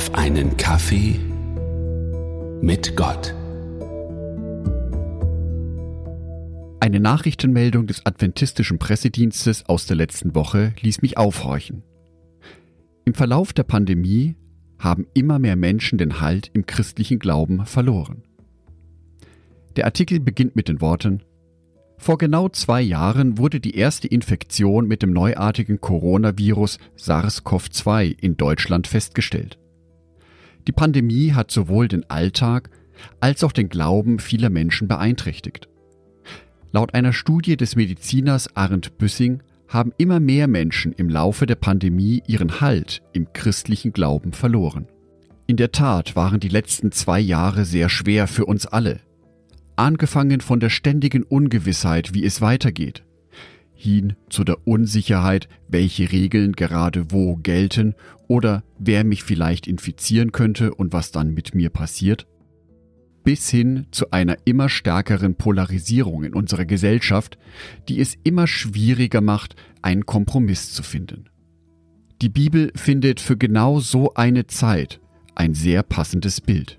auf einen Kaffee mit Gott. Eine Nachrichtenmeldung des adventistischen Pressedienstes aus der letzten Woche ließ mich aufhorchen. Im Verlauf der Pandemie haben immer mehr Menschen den Halt im christlichen Glauben verloren. Der Artikel beginnt mit den Worten vor genau zwei Jahren wurde die erste Infektion mit dem neuartigen Coronavirus SARS-CoV-2 in Deutschland festgestellt. Die Pandemie hat sowohl den Alltag als auch den Glauben vieler Menschen beeinträchtigt. Laut einer Studie des Mediziners Arndt Büssing haben immer mehr Menschen im Laufe der Pandemie ihren Halt im christlichen Glauben verloren. In der Tat waren die letzten zwei Jahre sehr schwer für uns alle angefangen von der ständigen Ungewissheit, wie es weitergeht, hin zu der Unsicherheit, welche Regeln gerade wo gelten oder wer mich vielleicht infizieren könnte und was dann mit mir passiert, bis hin zu einer immer stärkeren Polarisierung in unserer Gesellschaft, die es immer schwieriger macht, einen Kompromiss zu finden. Die Bibel findet für genau so eine Zeit ein sehr passendes Bild.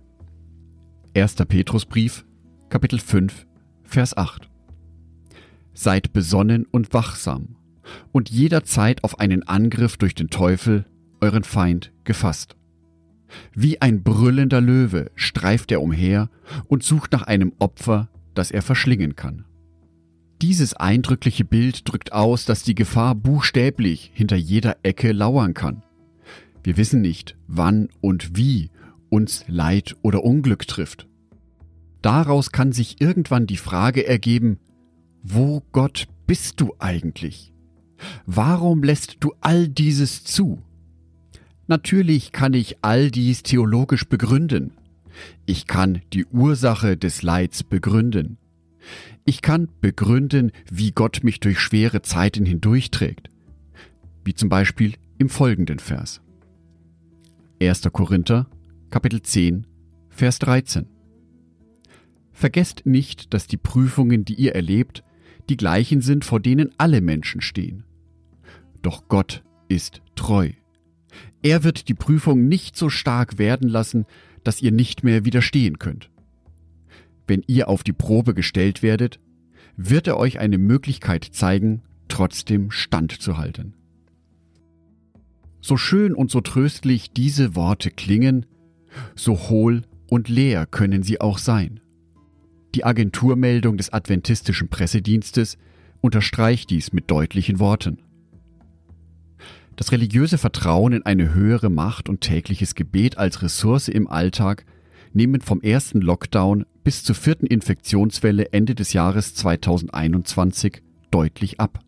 1. Petrusbrief, Kapitel 5, Vers 8. Seid besonnen und wachsam und jederzeit auf einen Angriff durch den Teufel, euren Feind, gefasst. Wie ein brüllender Löwe streift er umher und sucht nach einem Opfer, das er verschlingen kann. Dieses eindrückliche Bild drückt aus, dass die Gefahr buchstäblich hinter jeder Ecke lauern kann. Wir wissen nicht, wann und wie uns Leid oder Unglück trifft. Daraus kann sich irgendwann die Frage ergeben, wo Gott bist du eigentlich? Warum lässt du all dieses zu? Natürlich kann ich all dies theologisch begründen. Ich kann die Ursache des Leids begründen. Ich kann begründen, wie Gott mich durch schwere Zeiten hindurchträgt. Wie zum Beispiel im folgenden Vers. 1. Korinther, Kapitel 10, Vers 13. Vergesst nicht, dass die Prüfungen, die ihr erlebt, die gleichen sind, vor denen alle Menschen stehen. Doch Gott ist treu. Er wird die Prüfung nicht so stark werden lassen, dass ihr nicht mehr widerstehen könnt. Wenn ihr auf die Probe gestellt werdet, wird er euch eine Möglichkeit zeigen, trotzdem standzuhalten. So schön und so tröstlich diese Worte klingen, so hohl und leer können sie auch sein. Die Agenturmeldung des adventistischen Pressedienstes unterstreicht dies mit deutlichen Worten. Das religiöse Vertrauen in eine höhere Macht und tägliches Gebet als Ressource im Alltag nehmen vom ersten Lockdown bis zur vierten Infektionswelle Ende des Jahres 2021 deutlich ab.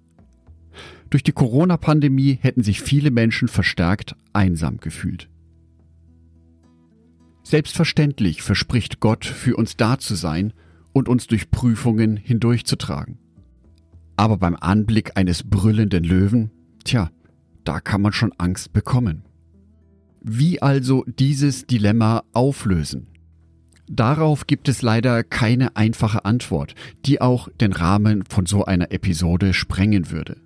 Durch die Corona-Pandemie hätten sich viele Menschen verstärkt einsam gefühlt. Selbstverständlich verspricht Gott, für uns da zu sein und uns durch Prüfungen hindurchzutragen. Aber beim Anblick eines brüllenden Löwen, tja, da kann man schon Angst bekommen. Wie also dieses Dilemma auflösen? Darauf gibt es leider keine einfache Antwort, die auch den Rahmen von so einer Episode sprengen würde.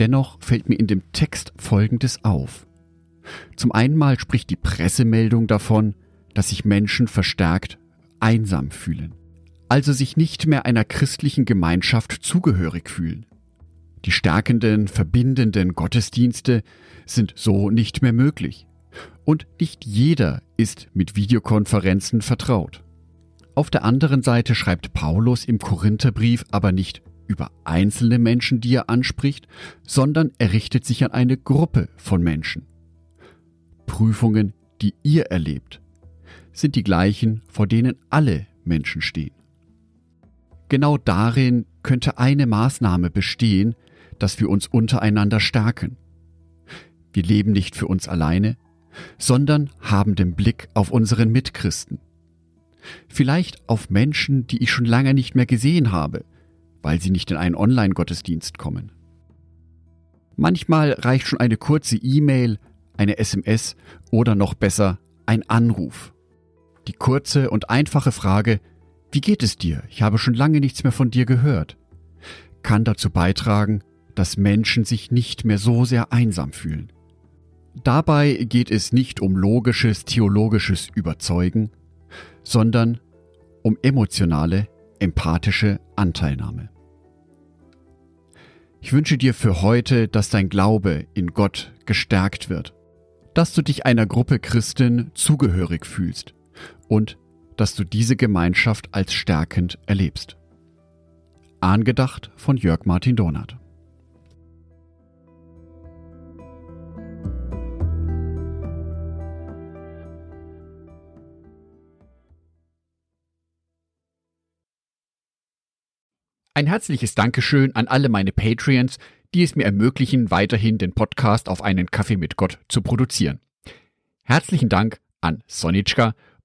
Dennoch fällt mir in dem Text Folgendes auf. Zum einen mal spricht die Pressemeldung davon, dass sich Menschen verstärkt einsam fühlen, also sich nicht mehr einer christlichen Gemeinschaft zugehörig fühlen. Die stärkenden, verbindenden Gottesdienste sind so nicht mehr möglich. Und nicht jeder ist mit Videokonferenzen vertraut. Auf der anderen Seite schreibt Paulus im Korintherbrief aber nicht über einzelne Menschen, die er anspricht, sondern er richtet sich an eine Gruppe von Menschen. Prüfungen, die ihr erlebt, sind die gleichen, vor denen alle Menschen stehen. Genau darin könnte eine Maßnahme bestehen, dass wir uns untereinander stärken. Wir leben nicht für uns alleine, sondern haben den Blick auf unseren Mitchristen. Vielleicht auf Menschen, die ich schon lange nicht mehr gesehen habe, weil sie nicht in einen Online-Gottesdienst kommen. Manchmal reicht schon eine kurze E-Mail, eine SMS oder noch besser ein Anruf. Die kurze und einfache Frage, wie geht es dir? Ich habe schon lange nichts mehr von dir gehört, kann dazu beitragen, dass Menschen sich nicht mehr so sehr einsam fühlen. Dabei geht es nicht um logisches, theologisches Überzeugen, sondern um emotionale, empathische Anteilnahme. Ich wünsche dir für heute, dass dein Glaube in Gott gestärkt wird, dass du dich einer Gruppe Christen zugehörig fühlst und dass du diese Gemeinschaft als stärkend erlebst. Angedacht von Jörg Martin Donat. Ein herzliches Dankeschön an alle meine Patreons, die es mir ermöglichen, weiterhin den Podcast auf einen Kaffee mit Gott zu produzieren. Herzlichen Dank an Sonitschka